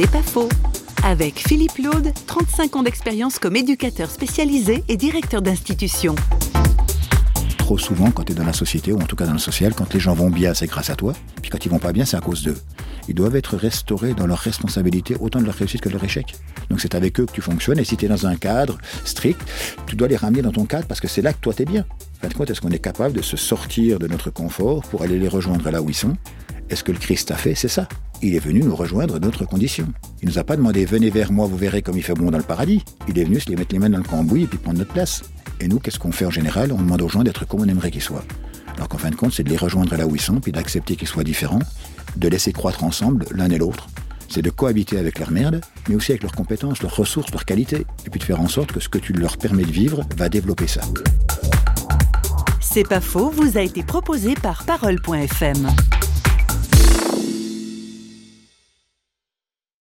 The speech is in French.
C'est pas faux. Avec Philippe Laude, 35 ans d'expérience comme éducateur spécialisé et directeur d'institution. Trop souvent, quand tu es dans la société, ou en tout cas dans le social, quand les gens vont bien, c'est grâce à toi. Puis quand ils vont pas bien, c'est à cause d'eux. Ils doivent être restaurés dans leur responsabilité, autant de leur réussite que de leur échec. Donc c'est avec eux que tu fonctionnes, et si tu es dans un cadre strict, tu dois les ramener dans ton cadre parce que c'est là que toi tu es bien. En fin de compte, est-ce qu'on est capable de se sortir de notre confort pour aller les rejoindre là où ils sont? Est-ce que le Christ a fait? C'est ça. Il est venu nous rejoindre d'autres conditions. Il nous a pas demandé venez vers moi, vous verrez comme il fait bon dans le paradis. Il est venu se les mettre les mains dans le cambouis et puis prendre notre place. Et nous, qu'est-ce qu'on fait en général? On demande aux gens d'être comme on aimerait qu'ils soient. Alors qu'en fin de compte, c'est de les rejoindre là où ils sont, puis d'accepter qu'ils soient différents, de laisser croître ensemble l'un et l'autre. C'est de cohabiter avec leur merde, mais aussi avec leurs compétences, leurs ressources, leurs qualités, et puis de faire en sorte que ce que tu leur permets de vivre va développer ça. C'est pas faux, vous a été proposé par Parole.fm.